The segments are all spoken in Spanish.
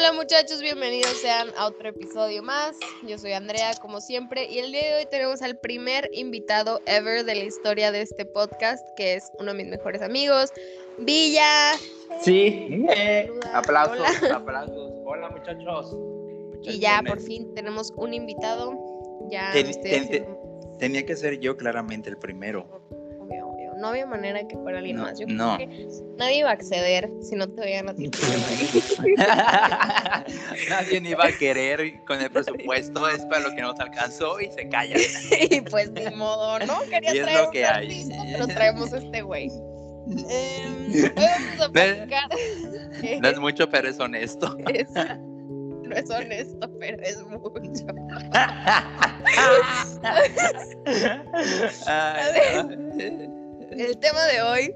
Hola muchachos, bienvenidos sean a otro episodio más. Yo soy Andrea, como siempre, y el día de hoy tenemos al primer invitado ever de la historia de este podcast, que es uno de mis mejores amigos, Villa. Sí, eh, aplausos, aplausos. Hola muchachos. Y ya por fin tenemos un invitado. Ya tenía que ser yo claramente el primero no había manera que fuera alguien más. Yo creo que nadie iba a acceder si no te veían a ti. nadie iba a querer con el presupuesto, es para lo que nos alcanzó y se calla. y pues ni modo, ¿no? Quería y traer es lo que hay. pero traemos este güey. Eh, vamos a platicar. No es mucho, pero es honesto. no es honesto, pero es mucho. Ay, el tema de hoy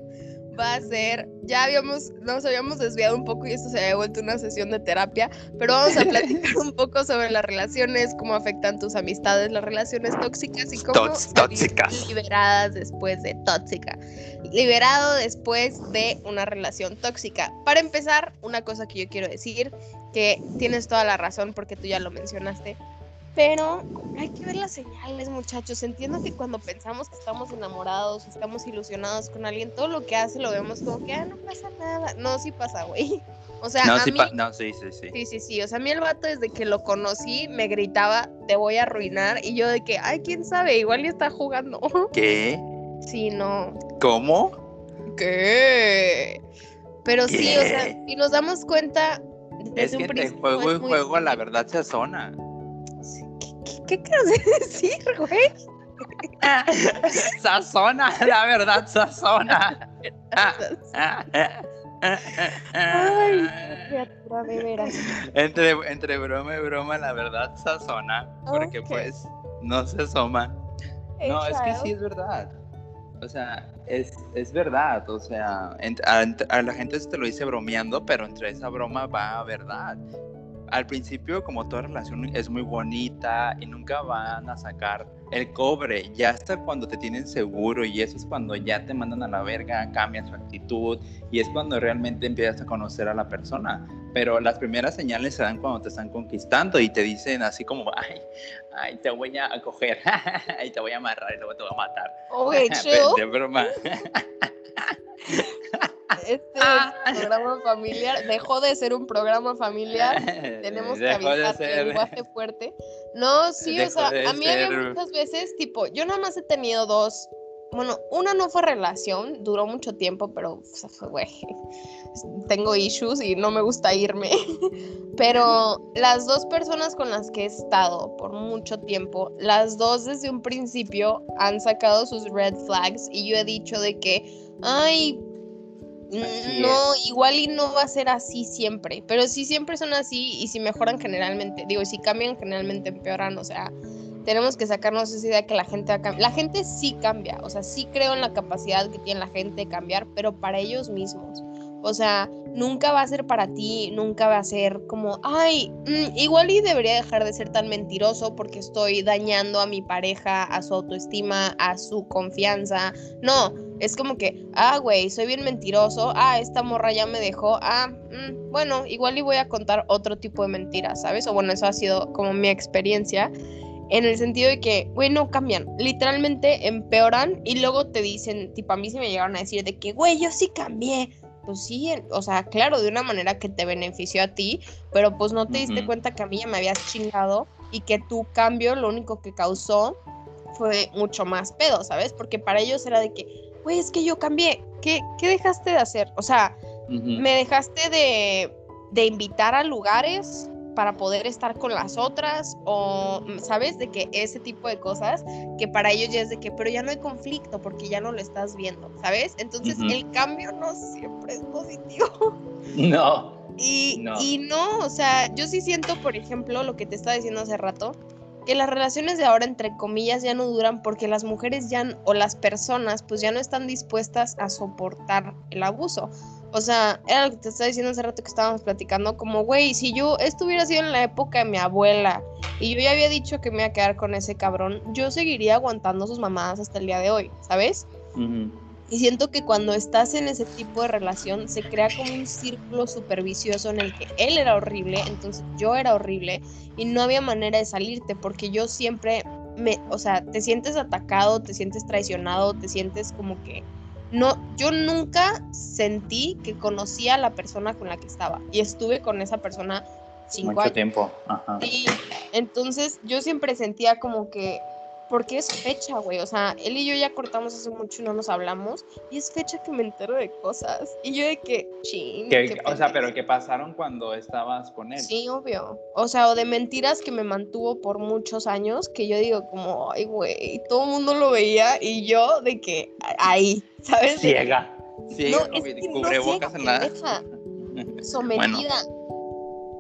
va a ser, ya habíamos, nos habíamos desviado un poco y esto se había vuelto una sesión de terapia, pero vamos a platicar un poco sobre las relaciones, cómo afectan tus amistades, las relaciones tóxicas y cómo tóxicas. liberadas después de tóxica, liberado después de una relación tóxica. Para empezar, una cosa que yo quiero decir, que tienes toda la razón porque tú ya lo mencionaste, pero hay que ver las señales, muchachos. Entiendo que cuando pensamos que estamos enamorados, estamos ilusionados con alguien, todo lo que hace lo vemos como que, ah, no pasa nada. No, sí pasa, güey. O sea, no, a sí, mí, no, sí, sí, sí. Sí, sí, sí. O sea, a mí el vato desde que lo conocí me gritaba, te voy a arruinar. Y yo de que, ay, quién sabe, igual ya está jugando. ¿Qué? Sí, no. ¿Cómo? ¿Qué? Pero sí, o sea, y nos damos cuenta. Desde es que de juego en juego la verdad se asona. ¿Qué quieres decir, güey? sazona, la verdad, sazona. Ay, de veras. Entre, entre broma y broma, la verdad, sazona. Porque pues no se asoma. No, es que sí es verdad. O sea, es, es verdad. O sea, a, a, la gente se te lo dice bromeando, pero entre esa broma va a verdad al principio, como toda relación es muy bonita y nunca van a sacar el cobre, ya hasta cuando te tienen seguro y eso es cuando ya te mandan a la verga, cambia su actitud y es cuando realmente empiezas a conocer a la persona. Pero las primeras señales se dan cuando te están conquistando y te dicen así como, ay, ay, te voy a coger, ay, te voy a amarrar y luego te voy a matar. Oye, De broma. este ah. programa familiar dejó de ser un programa familiar. Tenemos que avisar el lenguaje fuerte. No, sí, o sea, a mí había muchas veces, tipo, yo nada más he tenido dos. Bueno, una no fue relación, duró mucho tiempo, pero fue, güey, tengo issues y no me gusta irme. Pero las dos personas con las que he estado por mucho tiempo, las dos desde un principio han sacado sus red flags y yo he dicho de que, ay, no, igual y no va a ser así siempre, pero si siempre son así y si mejoran generalmente, digo, si cambian generalmente empeoran, o sea, tenemos que sacarnos esa idea que la gente va a cambiar. La gente sí cambia, o sea, sí creo en la capacidad que tiene la gente de cambiar, pero para ellos mismos. O sea, nunca va a ser para ti, nunca va a ser como, ay, mm, igual y debería dejar de ser tan mentiroso porque estoy dañando a mi pareja, a su autoestima, a su confianza. No, es como que, ah, güey, soy bien mentiroso, ah, esta morra ya me dejó, ah, mm, bueno, igual y voy a contar otro tipo de mentiras, ¿sabes? O bueno, eso ha sido como mi experiencia en el sentido de que, güey, no cambian, literalmente empeoran y luego te dicen, tipo, a mí se me llegaron a decir de que, güey, yo sí cambié, pues sí, o sea, claro, de una manera que te benefició a ti, pero pues no te diste cuenta que a mí ya me habías chingado y que tu cambio lo único que causó fue mucho más pedo, ¿sabes? Porque para ellos era de que, güey, es que yo cambié, ¿qué, qué dejaste de hacer? O sea, me dejaste de, de invitar a lugares para poder estar con las otras o, ¿sabes? De que ese tipo de cosas que para ellos ya es de que, pero ya no hay conflicto porque ya no lo estás viendo, ¿sabes? Entonces el cambio no siempre es positivo. No. Y no. y no, o sea, yo sí siento, por ejemplo, lo que te estaba diciendo hace rato, que las relaciones de ahora, entre comillas, ya no duran porque las mujeres ya, o las personas, pues ya no están dispuestas a soportar el abuso. O sea, era lo que te estaba diciendo hace rato que estábamos platicando, como, güey, si yo estuviera sido en la época de mi abuela y yo ya había dicho que me iba a quedar con ese cabrón, yo seguiría aguantando sus mamadas hasta el día de hoy, ¿sabes? Y siento que cuando estás en ese tipo de relación se crea como un círculo supervicioso en el que él era horrible, entonces yo era horrible y no había manera de salirte porque yo siempre me, o sea, te sientes atacado, te sientes traicionado, te sientes como que no, yo nunca sentí que conocía a la persona con la que estaba y estuve con esa persona cinco Mucho tiempo. Ajá. Y entonces yo siempre sentía como que porque es fecha, güey. O sea, él y yo ya cortamos hace mucho y no nos hablamos. Y es fecha que me entero de cosas. Y yo de que, ching. o sea, pero ¿qué pasaron cuando estabas con él? Sí, obvio. O sea, o de mentiras que me mantuvo por muchos años, que yo digo como, ay, güey, todo el mundo lo veía y yo de que ahí, ¿sabes? Ciega. Ciega, no, es que cubre no bocas en la... Sometida.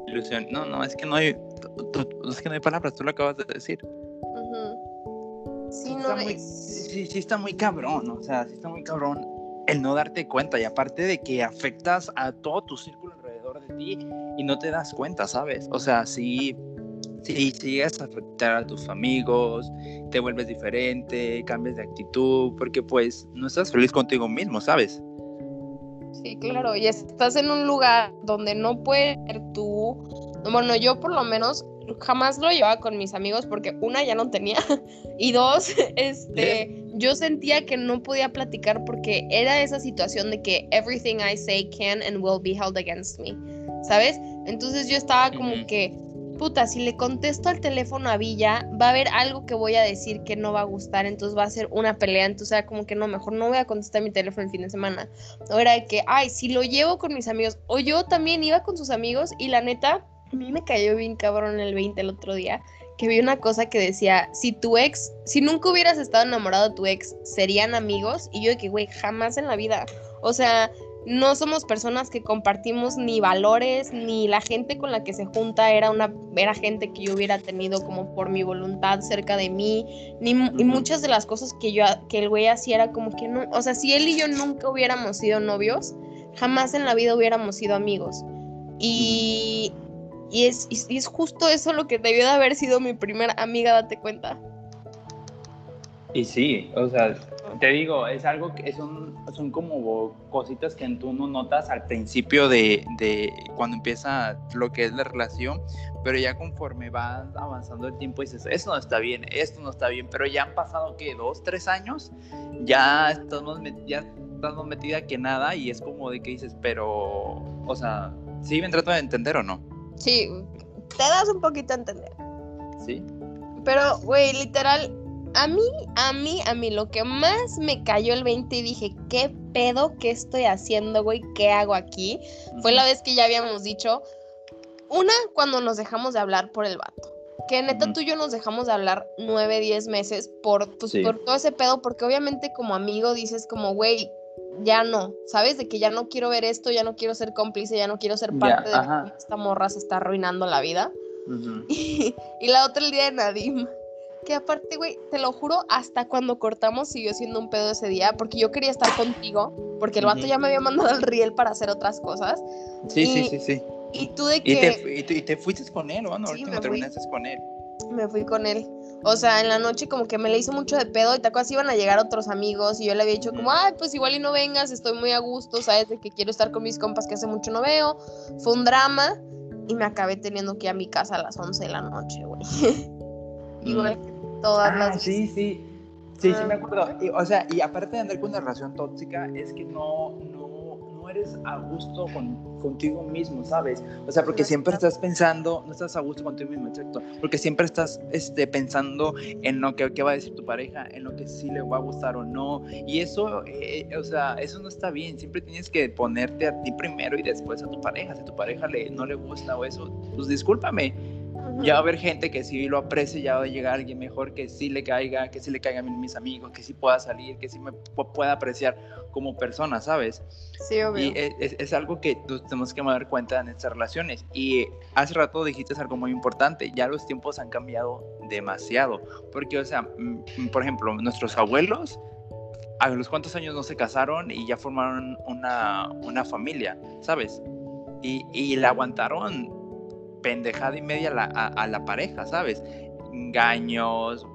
ilusión. No, no, es que no hay, es que no hay palabras, tú lo acabas de decir. Sí, no sí, sí está muy cabrón, o sea, sí está muy cabrón el no darte cuenta y aparte de que afectas a todo tu círculo alrededor de ti y no te das cuenta, ¿sabes? O sea, sí, sí sigues a afectar a tus amigos, te vuelves diferente, cambias de actitud, porque pues no estás feliz contigo mismo, ¿sabes? Sí, claro, y estás en un lugar donde no puedes ser tú, bueno, yo por lo menos jamás lo llevaba con mis amigos porque una ya no tenía y dos, este, yo sentía que no podía platicar porque era esa situación de que everything I say can and will be held against me, ¿sabes? Entonces yo estaba como que, puta, si le contesto al teléfono a Villa, va a haber algo que voy a decir que no va a gustar, entonces va a ser una pelea, entonces era como que no, mejor no voy a contestar mi teléfono el fin de semana. O era de que, ay, si lo llevo con mis amigos, o yo también iba con sus amigos y la neta a mí me cayó bien cabrón el 20 el otro día, que vi una cosa que decía, si tu ex, si nunca hubieras estado enamorado de tu ex, ¿serían amigos? Y yo de que, güey, jamás en la vida. O sea, no somos personas que compartimos ni valores, ni la gente con la que se junta era una era gente que yo hubiera tenido como por mi voluntad cerca de mí, ni y muchas de las cosas que yo que el güey hacía era como que no, o sea, si él y yo nunca hubiéramos sido novios, jamás en la vida hubiéramos sido amigos. Y y es, es justo eso lo que debió de haber sido mi primera amiga, date cuenta. Y sí, o sea, te digo, es algo que son, son como cositas que tú no notas al principio de, de, cuando empieza lo que es la relación, pero ya conforme vas avanzando el tiempo dices, esto no está bien, esto no está bien, pero ya han pasado, ¿qué? ¿Dos, tres años? Ya estamos, ya estamos metida que nada y es como de que dices, pero, o sea, ¿sí me trato de entender o no? Sí, te das un poquito a entender. Sí. Pero, güey, literal, a mí, a mí, a mí, lo que más me cayó el 20 y dije, ¿qué pedo? ¿Qué estoy haciendo, güey? ¿Qué hago aquí? Fue la vez que ya habíamos dicho, una, cuando nos dejamos de hablar por el vato. Que neta tú y yo nos dejamos de hablar nueve, diez meses por, pues, por todo ese pedo, porque obviamente como amigo dices como, güey, ya no, ¿sabes? De que ya no quiero ver esto, ya no quiero ser cómplice, ya no quiero ser parte de que esta morra se está arruinando la vida. y, la otra el día de Nadim. Que aparte, güey, te lo juro, hasta cuando cortamos siguió siendo un pedo ese día, porque yo quería estar contigo, porque el vato ya me había mandado al riel para hacer otras cosas. Sí, sí, sí, sí. Y tú de que... Y te, y te, fuiste con él, ¿no? Sí, terminaste con él. Me fui con él. O sea, en la noche como que me le hizo mucho de pedo y te acuerdas iban a llegar otros amigos y yo le había dicho como, ay, pues igual y no vengas, estoy muy a gusto, sabes de que quiero estar con mis compas que hace mucho no veo. Fue un drama y me acabé teniendo que ir a mi casa a las 11 de la noche, güey. igual que todas ah, las... Sí, sí. Sí, sí me acuerdo. o sea, y aparte de andar con una relación tóxica, es que no, no eres a gusto con, contigo mismo, ¿sabes? O sea, porque siempre estás pensando, no estás a gusto contigo mismo, exacto, porque siempre estás este, pensando en lo que, va a decir tu pareja, en lo que sí le va a gustar o no, y eso, eh, o sea, eso no está bien, siempre tienes que ponerte a ti primero y después a tu pareja, si a tu pareja le, no le gusta o eso, pues discúlpame, ya va a haber gente que sí lo aprecie, ya va a llegar alguien mejor que sí le caiga, que sí le caiga a mis amigos, que sí pueda salir, que sí me pueda apreciar como persona, ¿sabes? Sí, obvio. Y es, algo que tenemos que dar cuenta en estas relaciones. Y hace rato dijiste algo muy importante, ya los tiempos han cambiado demasiado, porque, o sea, mm, por ejemplo, nuestros abuelos, a los cuantos años no se casaron y ya formaron una, una familia, ¿sabes? Y, y la aguantaron pendejada y media a la, pareja, ¿sabes? Engaños,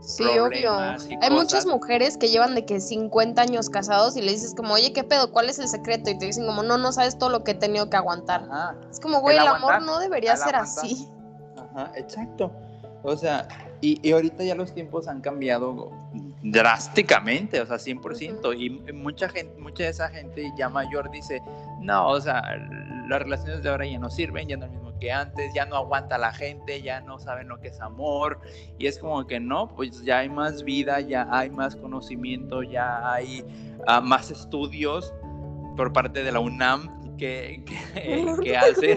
Sí, obvio. Hay muchas mujeres que llevan de que 50 años casados y le dices como, oye, ¿qué pedo? ¿Cuál es el secreto? Y te dicen como, no, no sabes todo lo que he tenido que aguantar. Es como, güey, el, amor no debería ser así. Ajá, exacto. O sea, y, y, ahorita ya los tiempos han cambiado drásticamente, o sea, 100%. Y mucha gente, mucha de esa gente ya mayor dice, no, o sea, las relaciones de ahora ya no sirven, ya no es lo mismo que antes, ya no aguanta la gente, ya no saben lo que es amor. Y es como que no, pues ya hay más vida, ya hay más conocimiento, ya hay ah, más estudios por parte de la UNAM que, que, hace.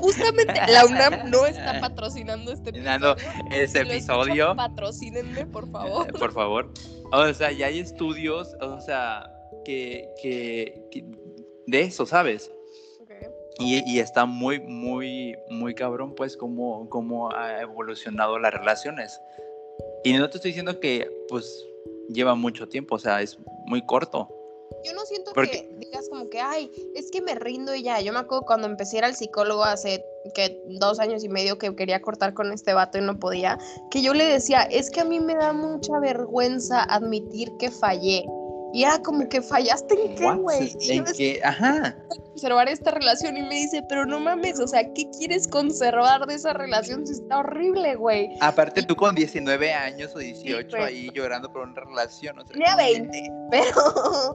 Justamente la UNAM no está patrocinando este episodio. Patrocínenme, por favor. Por favor. O sea, ya hay estudios, o sea, que, de eso, ¿sabes? Y, y, está muy, muy, muy cabrón, pues, cómo, cómo ha evolucionado las relaciones. Y no te estoy diciendo que, pues, lleva mucho tiempo, o sea, es muy corto. Yo no siento que digas como que, ay, es que me rindo y ya. Yo me acuerdo cuando empecé a ir al psicólogo hace que dos años y medio que quería cortar con este vato y no podía, que yo le decía, es que a mí me da mucha vergüenza admitir que fallé. Y era como que fallaste en qué, güey. En qué, ajá. Conservar esta relación y me dice, pero no mames, o sea, ¿qué quieres conservar de esa relación si está horrible, güey? Aparte tú con 19 años o 18 ahí llorando por una relación. O sea, 20, pero,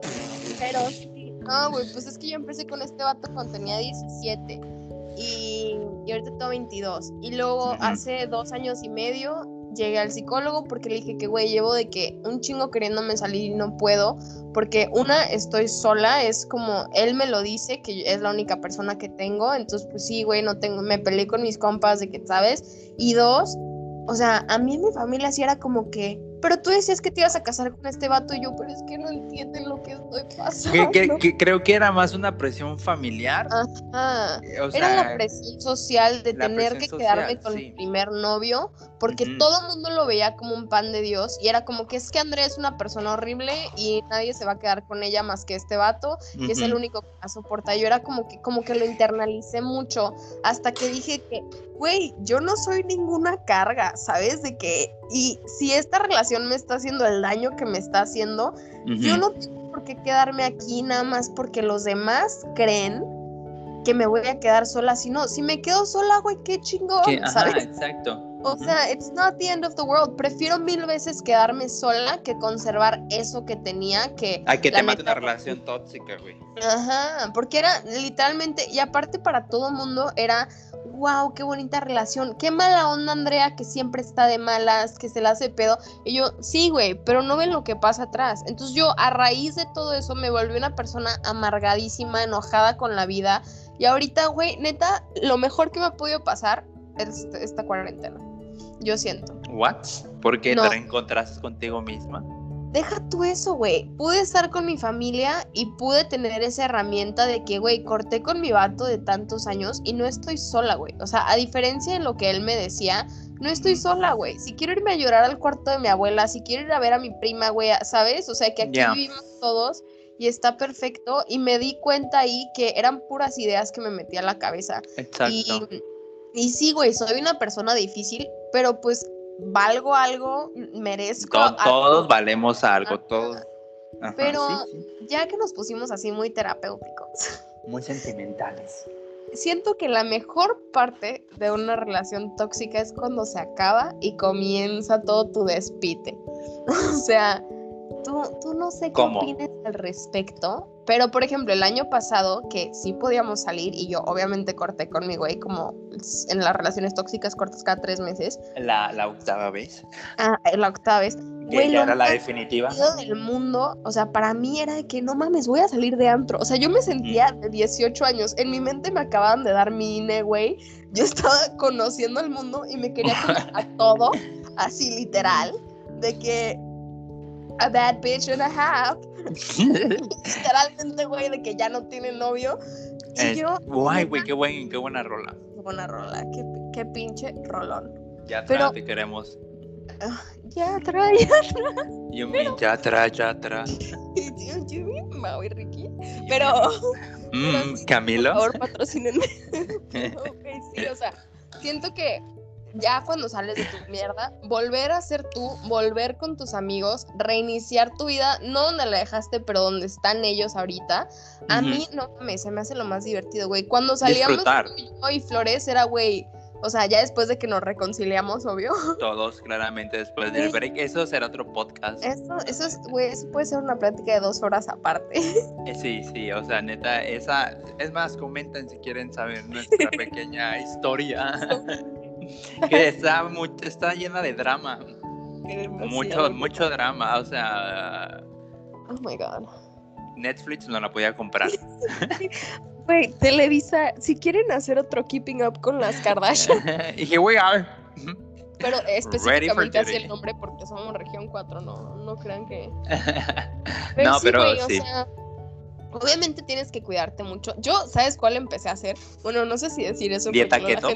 pero sí. No, güey, pues es que yo empecé con este vato cuando tenía 17 y, y ahorita tengo 22. Y luego hace dos años y medio llegué al psicólogo porque le dije que, güey, llevo de que un chingo queriéndome salir y no puedo, porque una, estoy sola, es como, él me lo dice, que es la única persona que tengo, entonces pues sí, güey, no tengo, me peleé con mis compas de que, ¿sabes? Y dos, o sea, a mí en mi familia sí era como que, pero tú decías que te ibas a casar con este vato y yo, pero es que no entienden lo que estoy pasando. creo que era más una presión familiar. Ajá. era la presión social de tener que quedarme con mi primer novio, porque todo el mundo lo veía como un pan de Dios y era como que es que Andrea es una persona horrible y nadie se va a quedar con ella más que este vato y es el único que la soporta. Yo era como que, como que lo internalicé mucho hasta que dije que, güey, yo no soy ninguna carga, ¿sabes? De que, y si esta relación me está haciendo el daño que me está haciendo, yo no tengo por qué quedarme aquí nada más porque los demás creen que me voy a quedar sola. Si no, si me quedo sola, güey, qué chingón. exacto. O sea, it's not the end of the world. Prefiero mil veces quedarme sola que conservar eso que tenía que. Hay que te mate una relación tóxica, güey. Ajá, porque era literalmente, y aparte para todo el mundo era wow, qué bonita relación. Qué mala onda Andrea que siempre está de malas, que se la hace pedo. Y yo, sí, güey, pero no ven lo que pasa atrás. Entonces yo a raíz de todo eso me volví una persona amargadísima, enojada con la vida. Y ahorita, güey, neta, lo mejor que me ha podido pasar es esta cuarentena. Yo siento. ¿What? ¿Por qué te reencontraste contigo misma? Deja tú eso, güey. Pude estar con mi familia y pude tener esa herramienta de que, güey, corté con mi vato de tantos años y no estoy sola, güey. O sea, a diferencia de lo que él me decía, no estoy sola, güey. Si quiero irme a llorar al cuarto de mi abuela, si quiero ir a ver a mi prima, güey, ¿sabes? O sea, que aquí vivimos todos y está perfecto. Y me di cuenta ahí que eran puras ideas que me metía a la cabeza. Exacto. Y, y sí, güey, soy una persona difícil, pero pues valgo algo, merezco. todos valemos algo, todos. Pero ya que nos pusimos así muy terapéuticos. Muy sentimentales. Siento que la mejor parte de una relación tóxica es cuando se acaba y comienza todo tu despite. o sea, tú, tú no sé qué opinas al respecto, pero, por ejemplo, el año pasado, que sí podíamos salir y yo obviamente corté con mi güey, como en las relaciones tóxicas cortas cada tres meses. La, la octava vez. Ah, la octava vez. Güey, era la definitiva. del mundo, o sea, para mí era de que no mames, voy a salir de antro. O sea, yo me sentía de 18 años. En mi mente me acababan de dar mi INE, güey. Yo estaba conociendo el mundo y me quería comer a todo, así literal, de que a bad bitch and a half. Literalmente, güey, de que ya no tiene novio. Y yo. Guay, güey, qué, buen, qué buena rola. Qué buena rola, qué, qué pinche rolón. Ya atrás te queremos. Ah, ya atrás, ya atrás. Yo me, ya atrás, ya atrás. Yo, Mau y Ricky. Pero. Mm, Camilo. Por favor, patrocínenme. ok, sí, o sea, siento que ya cuando sales de tu mierda, volver a ser tú, volver con tus amigos, reiniciar tu vida, no donde la dejaste, pero donde están ellos ahorita. A mí no me se me hace lo más divertido, güey. Cuando salíamos yo y Flores era, güey, o sea, ya después de que nos reconciliamos, obvio. Todos, claramente, después del break. Eso será otro podcast. Eso, eso es, güey, eso puede ser una plática de dos horas aparte. Eh, sí, sí, o sea, neta, esa. Es más, comenten si quieren saber nuestra pequeña historia. que está, está llena de drama. Mucho, mucho drama, o sea. Oh my god. Netflix no la podía comprar. Güey, Televisa, si quieren hacer otro Keeping Up con las Kardashian. here we are. Pero específicamente así el nombre porque somos región 4, no, no crean que. no, pero sí. Obviamente tienes que cuidarte mucho. Yo, ¿sabes cuál empecé a hacer? Bueno, no sé si decir eso. ¿Dieta keto?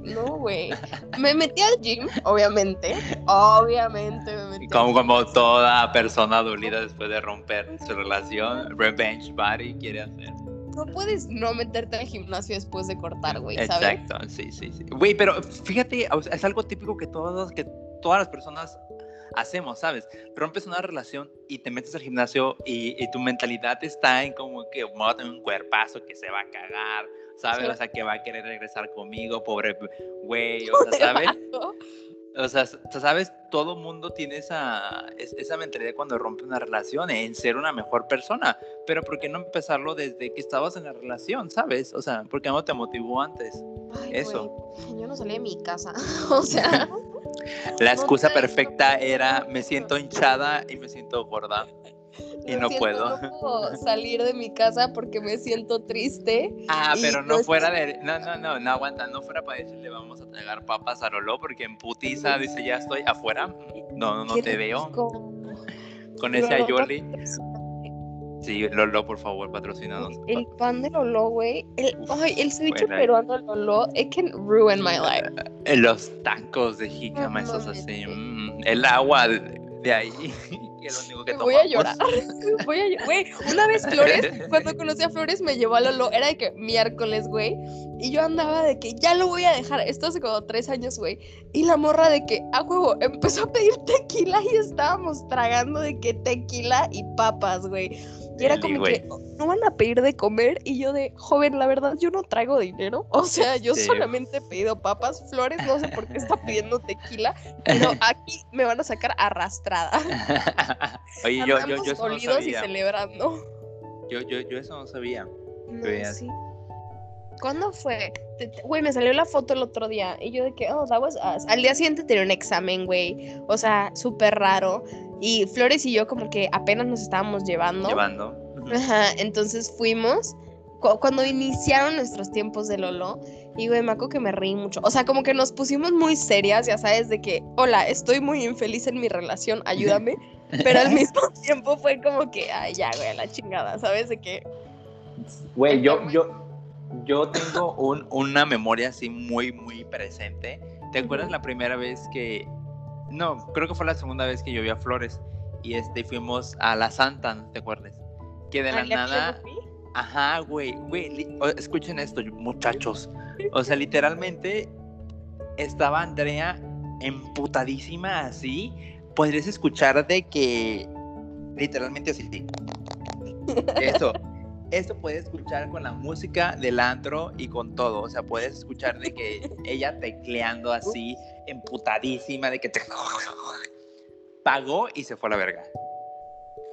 No, güey. Me metí al gym, obviamente. Obviamente me metí. Como, como toda persona dolida después de romper su relación, revenge body quiere hacer no puedes no meterte al gimnasio después de cortar, güey, ¿sabes? Exacto, sí, sí, sí. Güey, pero fíjate, es algo típico que todos, que todas las personas hacemos, ¿sabes? Rompes una relación y te metes al gimnasio y, tu mentalidad está en como que me va a tener un cuerpazo que se va a cagar, ¿sabes? O sea, que va a querer regresar conmigo, pobre güey, o sea, ¿sabes? O sea, sabes, todo mundo tiene esa, esa mentalidad cuando rompe una relación, en ser una mejor persona. Pero ¿por qué no empezarlo desde que estabas en la relación, sabes? O sea, ¿por qué no te motivó antes? Eso. yo no salí de mi casa. o sea. la excusa perfecta era me siento hinchada y me siento gorda y no puedo. No puedo salir de mi casa porque me siento triste. Ah, pero no fuera de. No, no, no, no aguanta. No fuera para decirle vamos a tragar papas a Lolo porque en putiza dice ya estoy afuera. No, no, te veo. Con ese ayoli. Sí, Lolo, por favor, patrocinados. El pan de Lolo, güey. El, ay, el ceviche peruano de Lolo, it can ruin my life. Los tacos de jícama, esos así. Mm, el agua de ahí. Voy a llorar. Voy a Güey, una vez Flores, cuando conocí a Flores, me llevó a Lolo. Era de que miércoles, güey. Y yo andaba de que ya lo voy a dejar. Esto hace como tres años, güey. Y la morra de que, a huevo, empezó a pedir tequila y estábamos tragando de que tequila y papas, güey. Y era como que no van a pedir de comer y yo de joven, la verdad yo no traigo dinero, o sea, yo solamente he pedido papas, flores, no sé por qué está pidiendo tequila, pero aquí me van a sacar arrastrada. Oye, yo, yo, yo eso no sabía. y celebrando. Yo, yo, yo eso no sabía. No, sí. ¿Cuándo fue? Güey, me salió la foto el otro día y yo de que, oh, that was us. Al día siguiente tenía un examen, güey. O sea, súper raro. Y Flores y yo como que apenas nos estábamos llevando. Llevando. Ajá, entonces fuimos. cuando iniciaron nuestros tiempos de Lolo, y güey, me acuerdo que me reí mucho. O sea, como que nos pusimos muy serias, ya sabes, de que, hola, estoy muy infeliz en mi relación, ayúdame. Pero al mismo tiempo fue como que, ay, ya, güey, la chingada, ¿sabes? De que. Güey, yo, yo, yo tengo un, una memoria así muy, muy presente. ¿Te acuerdas la primera vez que... No, creo que fue la segunda vez que yo vi a Flores y este, fuimos a la Santa, ¿te acuerdas? Que de la nada... Ajá, güey, güey, escuchen esto, muchachos. O sea, literalmente estaba Andrea emputadísima así. Podrías escuchar de que literalmente así. Eso esto puedes escuchar con la música del antro y con todo. O sea, puedes escuchar de que ella tecleando así, emputadísima, de que te... pagó y se fue a la verga.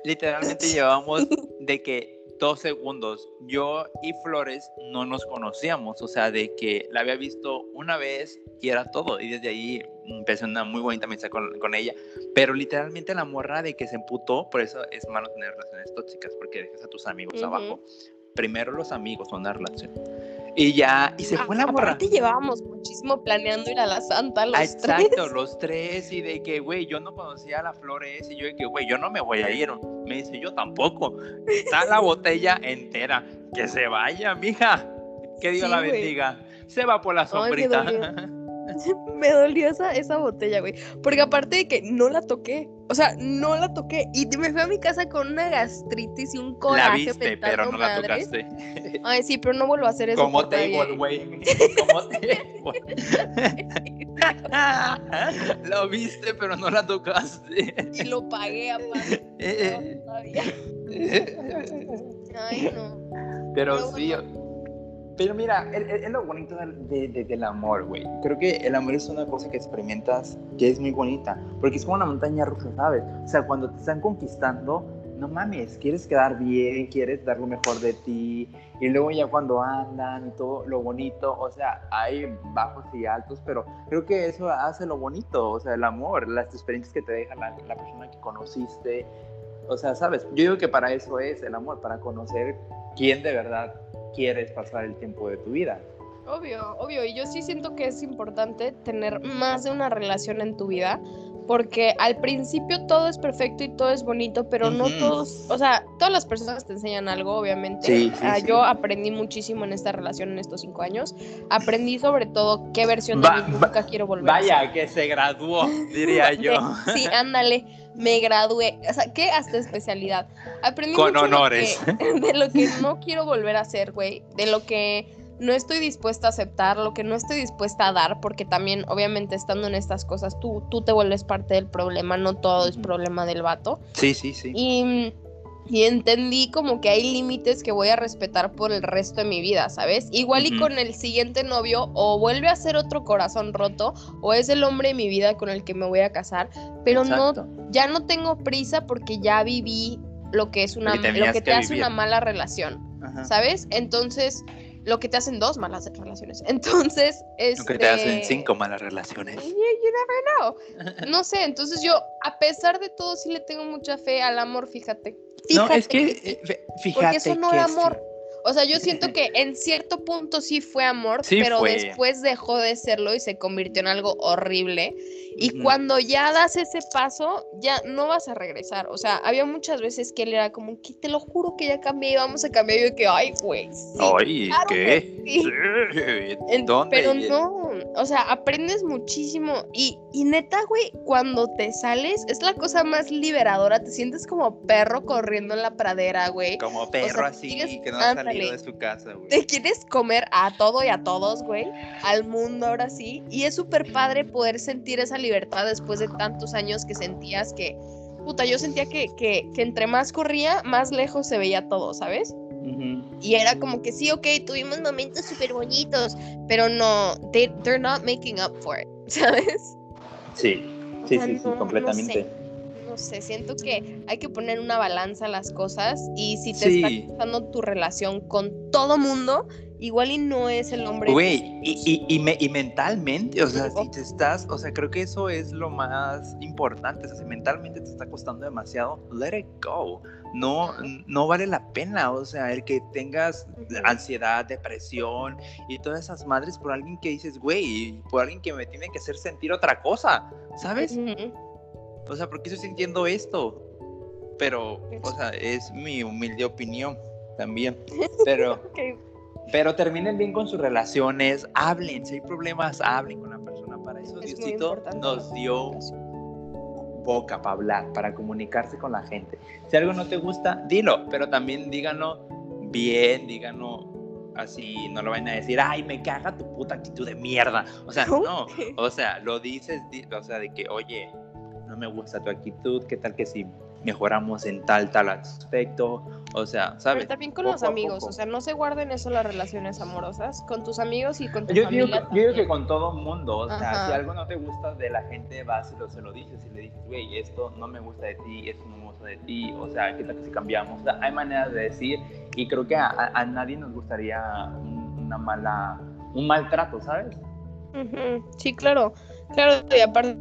Literalmente llevamos de que dos segundos. Yo y Flores no nos conocíamos, o sea, de que la había visto una vez y era todo. Y desde ahí empecé una muy bonita amistad con, con, ella. Pero literalmente la morra de que se emputó, por eso es malo tener relaciones tóxicas, porque dejas a tus amigos abajo. Primero los amigos son la relación. Y ya, y se fue la morra. Aparte llevábamos muchísimo planeando ir a la Santa los Exacto, los tres. Y de que, güey, yo no conocía a la Flores. Y yo de que, güey, yo no me voy a ir. Me dice, yo tampoco. Está la botella entera. Que se vaya, mija. Que Dios la bendiga. Se va por la sombrita. me dolió esa, esa botella, güey. Porque aparte de que no la toqué, o sea, no la toqué. Y me fui a mi casa con una gastritis y un coraje. La viste, pero no la tocaste. Ay, sí, pero no vuelvo a hacer eso. Como table, güey. Como table. lo viste, pero no la tocaste. Y lo pagué aparte. Ay, no. Pero, sí. Pero mira, es, lo bonito del amor, güey. Creo que el amor es una cosa que experimentas que es muy bonita. Porque es como una montaña rusa, ¿sabes? O sea, cuando te están conquistando, no mames, quieres quedar bien, quieres dar lo mejor de ti, y luego ya cuando andan y todo lo bonito, o sea, hay bajos y altos, pero creo que eso hace lo bonito, o sea, el amor, las experiencias que te deja la, la persona que conociste, o sea, sabes, yo digo que para eso es el amor, para conocer quién de verdad quieres pasar el tiempo de tu vida. Obvio, obvio, y yo sí siento que es importante tener más de una relación en tu vida, porque al principio todo es perfecto y todo es bonito, pero no todos, o sea, todas las personas te enseñan algo, obviamente. Sí, ah, Yo aprendí muchísimo en esta relación en estos cinco años. Aprendí sobre todo qué versión de mí nunca quiero volver. Vaya, que se graduó, diría yo. sí, ándale, me gradué, o sea, ¿qué? hasta especialidad. Aprendí con honores. de lo que no quiero volver a hacer, güey, de lo que no estoy dispuesta a aceptar, lo que no estoy dispuesta a dar, porque también, obviamente, estando en estas cosas, tú, tú te vuelves parte del problema, no todo es problema del vato. Sí, sí, sí. Y, y entendí como que hay límites que voy a respetar por el resto de mi vida, ¿sabes? Igual y con el siguiente novio, o vuelve a ser otro corazón roto, o es el hombre de mi vida con el que me voy a casar, pero no, ya no tengo prisa porque ya viví lo que es una, lo que te hace una mala relación, ¿sabes? Entonces lo que te hacen dos malas relaciones. Entonces, es. Lo que te hacen este, cinco malas relaciones. You, never know. No sé, entonces yo, a pesar de todo, sí le tengo mucha fe al amor, fíjate. no, es que, fíjate. Porque eso no era amor. O sea, yo siento que en cierto punto sí fue amor, pero después dejó de serlo y se convirtió en algo horrible. Y cuando ya das ese paso, ya no vas a regresar. O sea, había muchas veces que él era como que te lo juro que ya cambié, vamos a cambiar. Y yo que, ay, güey. ay, ¿qué? Sí. ¿Dónde? Pero no, o sea, aprendes muchísimo. Y, y neta, güey, cuando te sales, es la cosa más liberadora. Te sientes como perro corriendo en la pradera, güey. Como perro así, que no ha de su casa, güey. Te quieres comer a todo y a todos, güey. Al mundo ahora sí. Y es súper padre poder sentir esa libertad después de tantos años que sentías que. Puta, yo sentía que, que, que entre más corría, más lejos se veía todo, ¿sabes? Y era como que sí, ok, tuvimos momentos súper bonitos, pero no, they, they're not making up for it, ¿sabes? Sí, sí, sí, sí, completamente. No sé, siento que hay que poner una balanza a las cosas y si te está gustando tu relación con todo mundo, igual y no es el hombre. Güey, y, y, y, mentalmente, o sea, si te estás, o sea, creo que eso es lo más importante, o sea, si mentalmente te está costando demasiado, let it go. No, no vale la pena, o sea, el que tengas ansiedad, depresión y todas esas madres por alguien que dices, güey, por alguien que me tiene que hacer sentir otra cosa, ¿sabes? O sea, ¿por qué estoy sintiendo esto? Pero, o sea, es mi humilde opinión también, pero... Pero terminen bien con sus relaciones, hablen, si hay problemas, hablen con la persona. Para eso Diosito nos dio boca para hablar, para comunicarse con la gente. Si algo no te gusta, dilo, pero también díganlo bien, díganlo así, no lo vayan a decir, ay, me caga tu puta actitud de mierda. O sea, no, o sea, lo dices, o sea, de que, oye, no me gusta tu actitud, ¿qué tal que si mejoramos en tal, tal aspecto? O sea, ¿sabes? Pero también con los amigos, o sea, no se guarden eso las relaciones amorosas, con tus amigos y con tu yo familia. Digo, yo digo que con todo mundo, o sea, si algo no te gusta de la gente, vas y lo, se lo dices y le dices, güey, esto no me gusta de ti, esto no me gusta de ti, o sea, ¿qué tal que si cambiamos? O sea, hay maneras de decir y creo que a, nadie nos gustaría una mala, un maltrato, ¿sabes? Sí, claro, claro, y aparte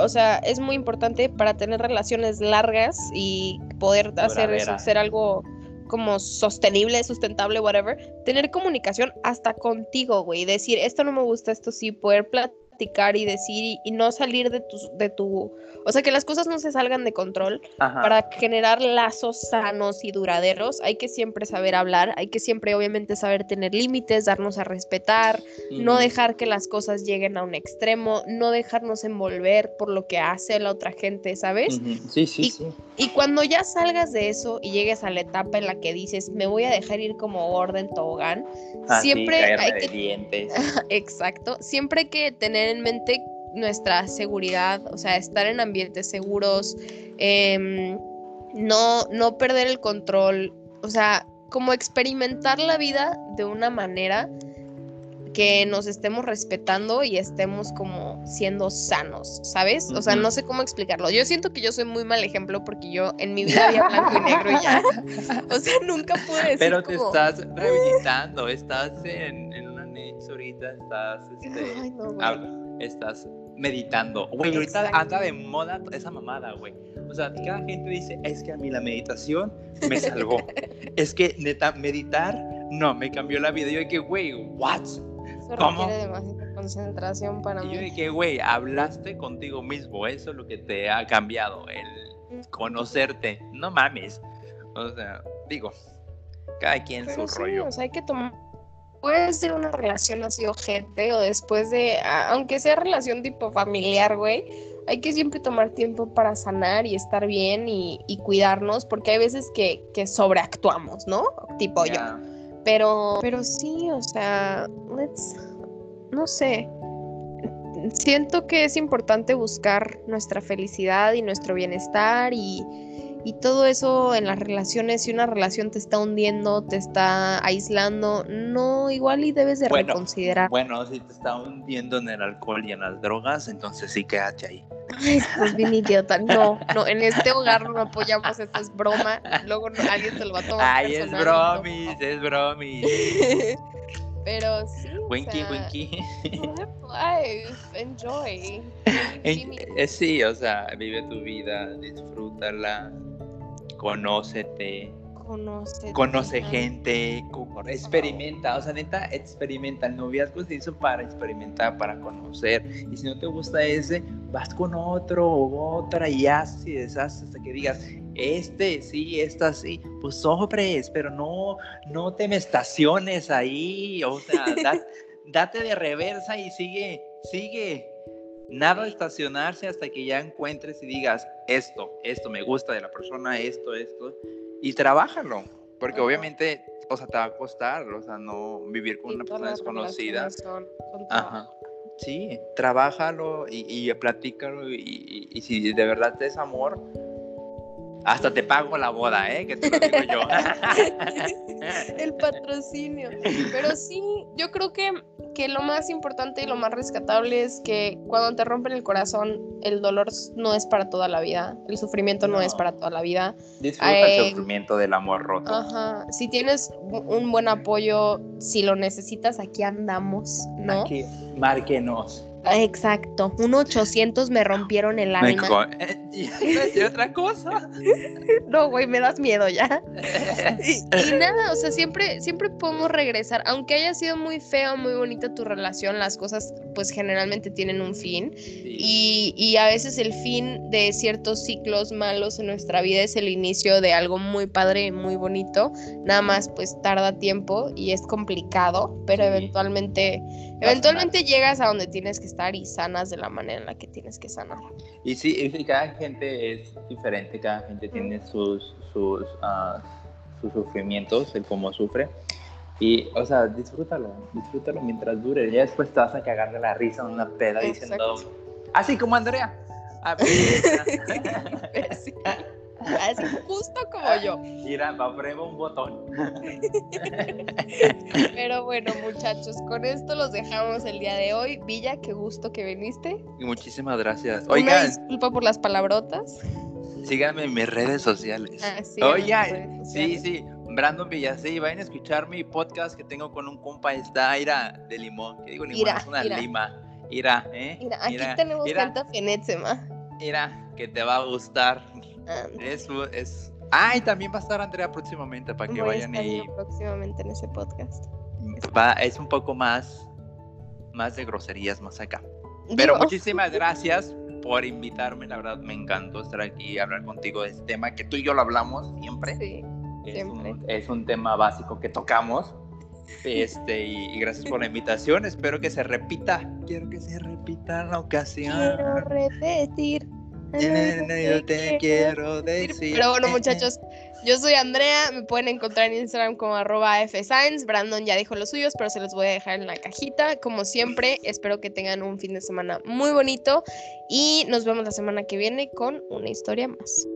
o sea, es muy importante para tener relaciones largas y poder hacer eso, ser algo como sostenible, sustentable, whatever, tener comunicación hasta contigo, güey, decir, esto no me gusta, esto sí, poder platicar y decir y, no salir de tu, de tu, o sea, que las cosas no se salgan de control. Para generar lazos sanos y duraderos hay que siempre saber hablar, hay que siempre obviamente saber tener límites, darnos a respetar, no dejar que las cosas lleguen a un extremo, no dejarnos envolver por lo que hace la otra gente, ¿sabes? Sí, sí, y, sí. Y cuando ya salgas de eso y llegues a la etapa en la que dices, me voy a dejar ir como orden tobogán, ah, siempre hay que... Exacto, siempre hay que tener tener en mente nuestra seguridad, o sea, estar en ambientes seguros, em, no, no perder el control, o sea, como experimentar la vida de una manera que nos estemos respetando y estemos como siendo sanos, ¿sabes? O sea, no sé cómo explicarlo. Yo siento que yo soy muy mal ejemplo porque yo en mi vida había blanco y negro y ya. O sea, nunca pude decir Pero te estás rehabilitando, estás en, en niche ahorita, estás, este, Ay, no, estás meditando. Güey, ahorita anda de moda esa mamada, güey. O sea, cada gente dice, es que a mí la meditación me salvó. es que neta, meditar, no, me cambió la vida. Yo dije, güey, what? ¿Cómo? requiere concentración para mí. Y yo dije, güey, hablaste contigo mismo, eso es lo que te ha cambiado, el conocerte. No mames. O sea, digo, cada quien su rollo. O sea, hay que tomar puede ser una relación así ojete o después de, aunque sea relación tipo familiar, güey, hay que siempre tomar tiempo para sanar y estar bien y, cuidarnos, porque hay veces que, que sobreactuamos, ¿no? Tipo yo. Pero, pero sí, o sea, let's, no sé. Siento que es importante buscar nuestra felicidad y nuestro bienestar y, y todo eso en las relaciones, si una relación te está hundiendo, te está aislando, no, igual y debes de reconsiderar. Bueno, si te está hundiendo en el alcohol y en las drogas, entonces sí quédate ahí. Ay, pues bien idiota. No, no, en este hogar no apoyamos, esto es broma. Luego alguien se lo va a tomar. Ay, es bromis, es bromis. Pero sí. Winky, winky. Life, enjoy. Eh, sí, o sea, vive tu vida, disfrútala conócete, conoce gente, experimenta, o sea, neta, experimenta. El noviazgo se hizo para experimentar, para conocer. Y si no te gusta ese, vas con otro o otra y haces y deshaces hasta que digas, este sí, esta sí, pues sobres, pero no, no te me estaciones ahí, o sea, date de reversa y sigue, sigue. Nada de estacionarse hasta que ya encuentres y digas, esto, esto me gusta de la persona, esto, esto, y trabájalo, porque obviamente, o sea, te va a costar, o sea, no vivir con una persona desconocida. Ajá. Sí, trabájalo y, y platícalo y, y, si de verdad es amor, hasta te pago la boda, ¿eh? Que te lo digo yo. El patrocinio. Pero sí, yo creo que, que lo más importante y lo más rescatable es que cuando te rompen el corazón, el dolor no es para toda la vida. El sufrimiento no, es para toda la vida. Disfruta el sufrimiento del amor roto. Ajá. Si tienes un buen apoyo, si lo necesitas, aquí andamos, ¿no? Aquí, márquenos. Exacto, un 800 me rompieron el alma. ¿Y otra cosa? no, güey, me das miedo ya. y, nada, o sea, siempre, siempre podemos regresar, aunque haya sido muy feo, muy bonita tu relación, las cosas pues generalmente tienen un fin y, y, a veces el fin de ciertos ciclos malos en nuestra vida es el inicio de algo muy padre, muy bonito, nada más pues tarda tiempo y es complicado, pero eventualmente, eventualmente llegas a donde tienes que estar y sanas de la manera en la que tienes que sanar. Y sí, cada gente es diferente, cada gente tiene sus, sus, uh, sus sufrimientos, el cómo sufre. Y, o sea, disfrútalo, disfrútalo mientras dure. Ya después te vas a cagar de la risa en una peda diciendo, así como Andrea. Ah, Así justo como yo. Mira, aprueba un botón. Pero bueno, muchachos, con esto los dejamos el día de hoy. Villa, qué gusto que viniste. muchísimas gracias. Oigan. disculpa por las palabrotas. Síganme en mis redes sociales. Ah, sí, Oigan, sí, sí. Brandon Villasí, vayan a escuchar mi podcast que tengo con un compa, está Ira de Limón. ¿Qué digo Limón? es una lima. Ira, ¿eh? Mira, aquí tenemos tanta Fenetsema. Mira, que te va a gustar. Es, es... Ah, y también va a estar Andrea próximamente para que vayan y. Próximamente en ese podcast. Va, es un poco más, más de groserías más acá. Pero muchísimas gracias por invitarme. La verdad me encantó estar aquí y hablar contigo de este tema que tú y yo lo hablamos siempre. Sí, es siempre. Un, es un tema básico que tocamos. Este, y, gracias por la invitación. Espero que se repita. Quiero que se repita la ocasión. Quiero repetir yo te quiero decir. Pero bueno, muchachos, Yo soy Andrea, me pueden encontrar en Instagram como arroba fscience. Brandon ya dijo los suyos, pero se los voy a dejar en la cajita. Como siempre, espero que tengan un fin de semana muy bonito y nos vemos la semana que viene con una historia más.